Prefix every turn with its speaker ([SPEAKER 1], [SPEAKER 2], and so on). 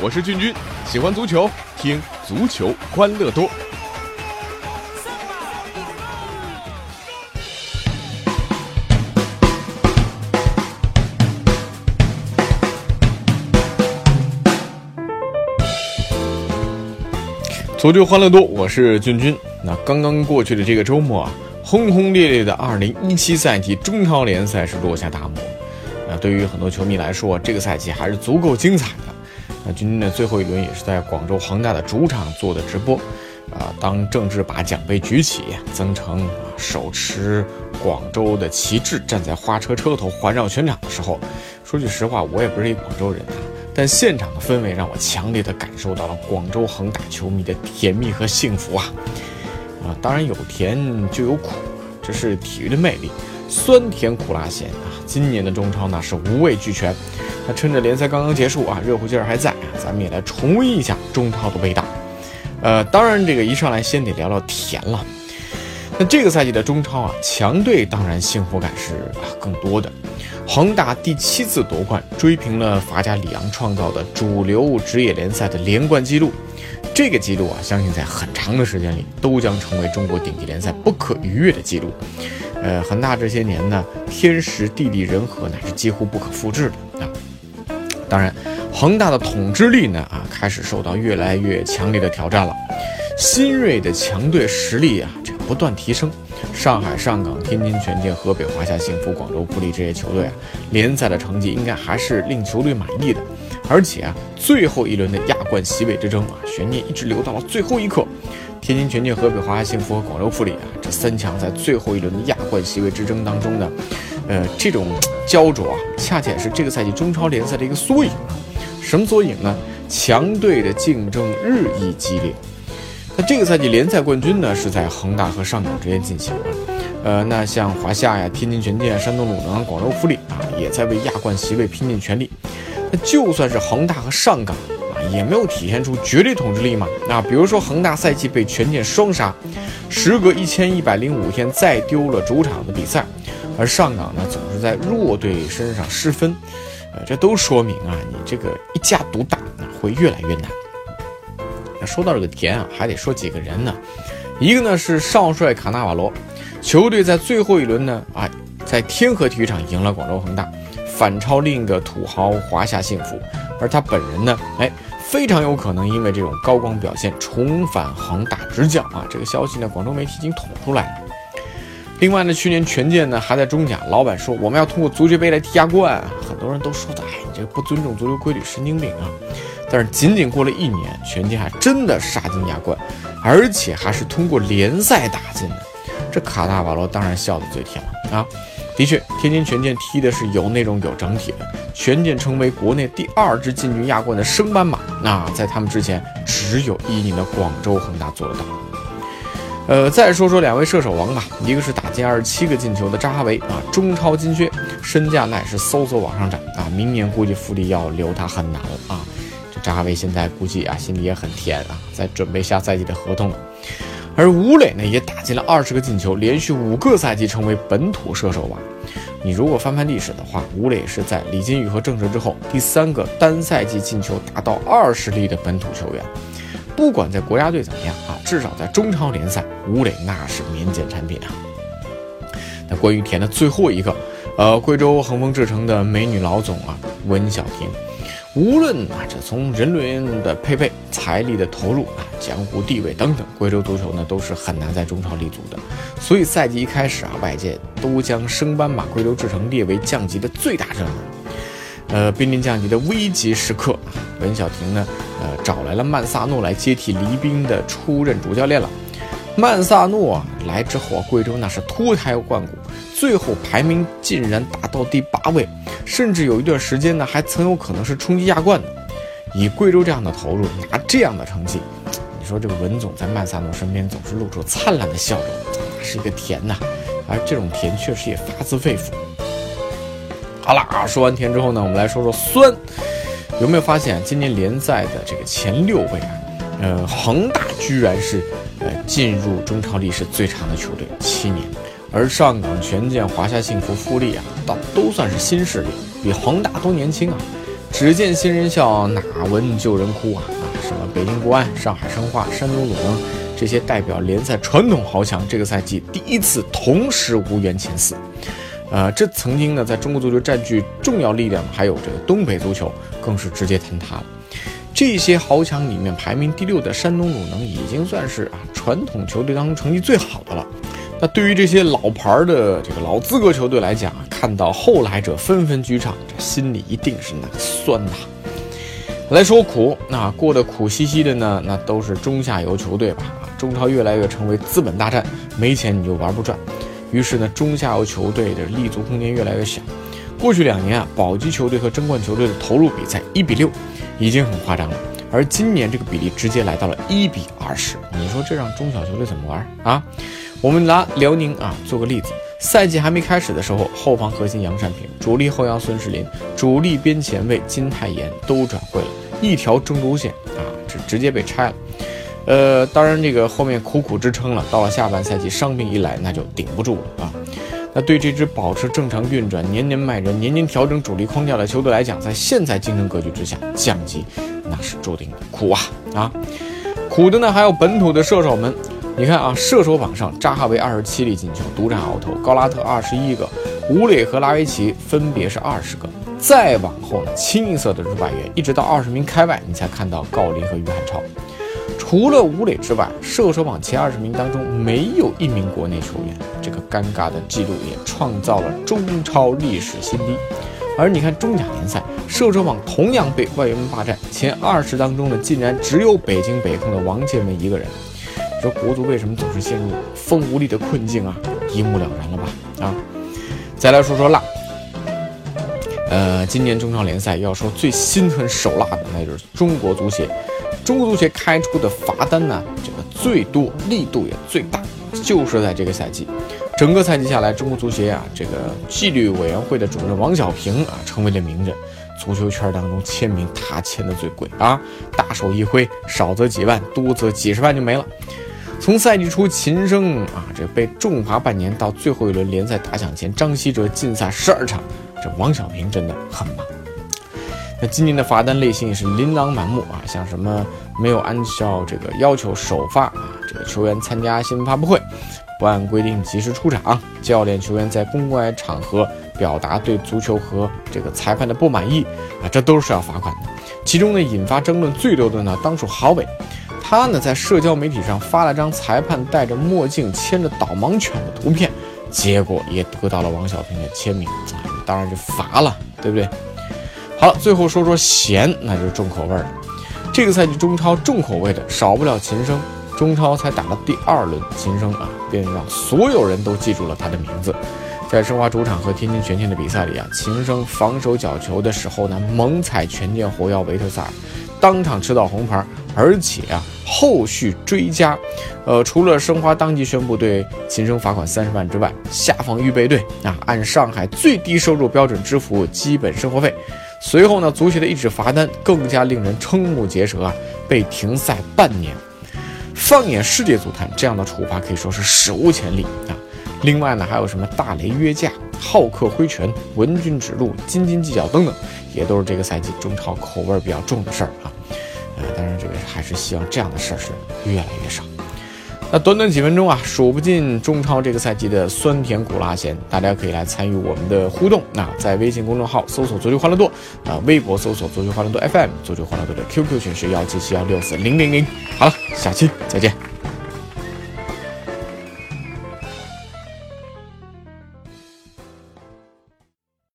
[SPEAKER 1] 我是俊君，喜欢足球，听足球欢乐多。足球欢乐多，我是俊君。那刚刚过去的这个周末啊，轰轰烈烈的2017赛季中超联赛是落下大幕。那对于很多球迷来说，这个赛季还是足够精彩的。那今天的最后一轮也是在广州恒大的主场做的直播。啊，当郑智把奖杯举起，曾诚啊手持广州的旗帜站在花车车头环绕全场的时候，说句实话，我也不是一广州人啊。但现场的氛围让我强烈的感受到了广州恒大球迷的甜蜜和幸福啊！啊，当然有甜就有苦，这是体育的魅力，酸甜苦辣咸啊！今年的中超呢是五味俱全。那趁着联赛刚刚结束啊，热乎劲儿还在，咱们也来重温一下中超的味道。呃，当然这个一上来先得聊聊甜了。那这个赛季的中超啊，强队当然幸福感是更多的。恒大第七次夺冠，追平了法甲里昂创造的主流职业联赛的连冠纪录。这个记录啊，相信在很长的时间里都将成为中国顶级联赛不可逾越的记录。呃，恒大这些年呢，天时地利人和乃是几乎不可复制的啊。当然，恒大的统治力呢啊，开始受到越来越强烈的挑战了。新锐的强队实力啊，这不断提升。上海上港、天津权健、河北华夏幸福、广州富力这些球队啊，联赛的成绩应该还是令球队满意的。而且啊，最后一轮的亚冠席位之争啊，悬念一直留到了最后一刻。天津权健、河北华夏幸福和广州富力啊，这三强在最后一轮的亚冠席位之争当中呢，呃，这种焦灼啊，恰恰是这个赛季中超联赛的一个缩影啊。什么缩影呢？强队的竞争日益激烈。那这个赛季联赛冠军呢，是在恒大和上港之间进行的。呃，那像华夏呀、天津权健、山东鲁能、广州富力啊，也在为亚冠席位拼尽全力。那就算是恒大和上港啊，也没有体现出绝对统治力嘛。那，比如说恒大赛季被权健双杀，时隔一千一百零五天再丢了主场的比赛，而上港呢，总是在弱队身上失分。呃，这都说明啊，你这个一家独大会越来越难。那说到这个田啊，还得说几个人呢。一个呢是少帅卡纳瓦罗，球队在最后一轮呢啊，在天河体育场赢了广州恒大，反超另一个土豪华夏幸福。而他本人呢，哎，非常有可能因为这种高光表现重返恒大执教啊。这个消息呢，广州媒体已经捅出来了。另外呢，去年权健呢还在中甲，老板说我们要通过足协杯来踢亚冠，很多人都说的，哎，你这不尊重足球规律，神经病啊。但是仅仅过了一年，权健还真的杀进亚冠，而且还是通过联赛打进的。这卡纳瓦罗当然笑得最甜了啊！的确，天津权健踢的是有内容、有整体的。权健成为国内第二支进军亚冠的升班马，那在他们之前，只有一年的广州恒大做得到。呃，再说说两位射手王吧，一个是打进二十七个进球的扎哈维啊，中超金靴，身价乃是嗖嗖往上涨啊，明年估计富力要留他很难了啊。这扎哈维现在估计啊，心里也很甜啊，在准备下赛季的合同了。而吴磊呢，也打进了二十个进球，连续五个赛季成为本土射手王。你如果翻翻历史的话，吴磊是在李金羽和郑智之后第三个单赛季进球达到二十粒的本土球员。不管在国家队怎么样啊，至少在中超联赛，吴磊那是免检产品啊。那关于田的最后一个，呃，贵州恒丰制成的美女老总啊，文小婷。无论啊，这从人伦的配备、财力的投入啊、江湖地位等等，贵州足球呢都是很难在中超立足的。所以赛季一开始啊，外界都将升班马贵州智诚列为降级的最大热门。呃，濒临降级的危急时刻，文小婷呢，呃，找来了曼萨诺来接替黎兵的出任主教练了。曼萨诺来之后啊，贵州那是脱胎换骨，最后排名竟然达到第八位。甚至有一段时间呢，还曾有可能是冲击亚冠的。以贵州这样的投入，拿这样的成绩，你说这个文总在曼萨诺身边总是露出灿烂的笑容，是一个甜呐。而这种甜确实也发自肺腑。好了啊，说完甜之后呢，我们来说说酸。有没有发现今年联赛的这个前六位啊？呃，恒大居然是进入中超历史最长的球队七年，而上港、权健、华夏幸福、富力啊，倒都算是新势力，比恒大都年轻啊。只见新人笑，哪闻旧人哭啊！啊，什么北京国安、上海申花、山东鲁能这些代表联赛传统豪强，这个赛季第一次同时无缘前四。呃，这曾经呢，在中国足球占据重要力量，还有这个东北足球，更是直接坍塌了。这些豪强里面排名第六的山东鲁能，已经算是啊传统球队当中成绩最好的了。那对于这些老牌的这个老资格球队来讲，看到后来者纷纷居上，这心里一定是那个酸呐。来说苦，那过得苦兮兮的呢，那都是中下游球队吧？啊，中超越来越成为资本大战，没钱你就玩不转。于是呢，中下游球队的立足空间越来越小。过去两年啊，保级球队和争冠球队的投入比赛一比六，已经很夸张了。而今年这个比例直接来到了一比二十，你说这让中小球队怎么玩啊？我们拿辽宁啊做个例子，赛季还没开始的时候，后防核心杨善平、主力后腰孙世林、主力边前卫金泰妍都转会了，一条中轴线啊，这直接被拆了。呃，当然这个后面苦苦支撑了，到了下半赛季伤病一来，那就顶不住了啊。那对这支保持正常运转、年年卖人、年年调整主力框架的球队来讲，在现在竞争格局之下，降级那是注定的苦啊啊！苦的呢还有本土的射手们，你看啊，射手榜上扎哈维二十七粒进球，独占鳌头；高拉特二十一个，吴磊和拉维奇分别是二十个。再往后呢，清一色的是外援，一直到二十名开外，你才看到郜林和于汉超。除了吴磊之外，射手榜前二十名当中没有一名国内球员，这个尴尬的记录也创造了中超历史新低。而你看中甲联赛，射手榜同样被外援们霸占，前二十当中呢，竟然只有北京北控的王建民一个人。你说国足为什么总是陷入风无力的困境啊？一目了然了吧？啊，再来说说辣。呃，今年中超联赛要说最心狠手辣的，那就是中国足协。中国足协开出的罚单呢，这个最多力度也最大，就是在这个赛季，整个赛季下来，中国足协啊，这个纪律委员会的主任王小平啊，成为了名人。足球圈当中签名他签的最贵啊，大手一挥，少则几万，多则几十万就没了。从赛季初秦升啊，这被重罚半年，到最后一轮联赛打响前，张稀哲禁赛十二场，这王小平真的很忙。那今年的罚单类型也是琳琅满目啊，像什么没有按照这个要求首发啊，这个球员参加新闻发布会，不按规定及时出场，教练球员在公开场合表达对足球和这个裁判的不满意啊，这都是要罚款的。其中呢，引发争论最多的呢，当属郝伟，他呢在社交媒体上发了张裁判戴着墨镜牵着导盲犬的图片，结果也得到了王小平的签名，当然就罚了，对不对？好了，最后说说咸，那就是重口味了。这个赛季中超重口味的少不了秦升。中超才打了第二轮，秦升啊，便让所有人都记住了他的名字。在申花主场和天津权健的比赛里啊，秦升防守角球的时候呢，猛踩权健后腰维特萨尔，当场吃到红牌，而且啊，后续追加，呃，除了申花当即宣布对秦升罚款三十万之外，下放预备队啊，按上海最低收入标准支付基本生活费。随后呢，足协的一纸罚单更加令人瞠目结舌啊，被停赛半年。放眼世界足坛，这样的处罚可以说是史无前例啊。另外呢，还有什么大雷约架、好客挥拳、文君指路、斤斤计较等等，也都是这个赛季中超口味比较重的事儿啊。呃，当然这个还是希望这样的事儿是越来越少。那短短几分钟啊，数不尽中超这个赛季的酸甜苦辣咸，大家可以来参与我们的互动。那在微信公众号搜索“足球欢乐多”，啊，微博搜索“足球欢乐多 FM”，足球欢乐多的 QQ 群是幺七七幺六四零零零。好了，下期再见。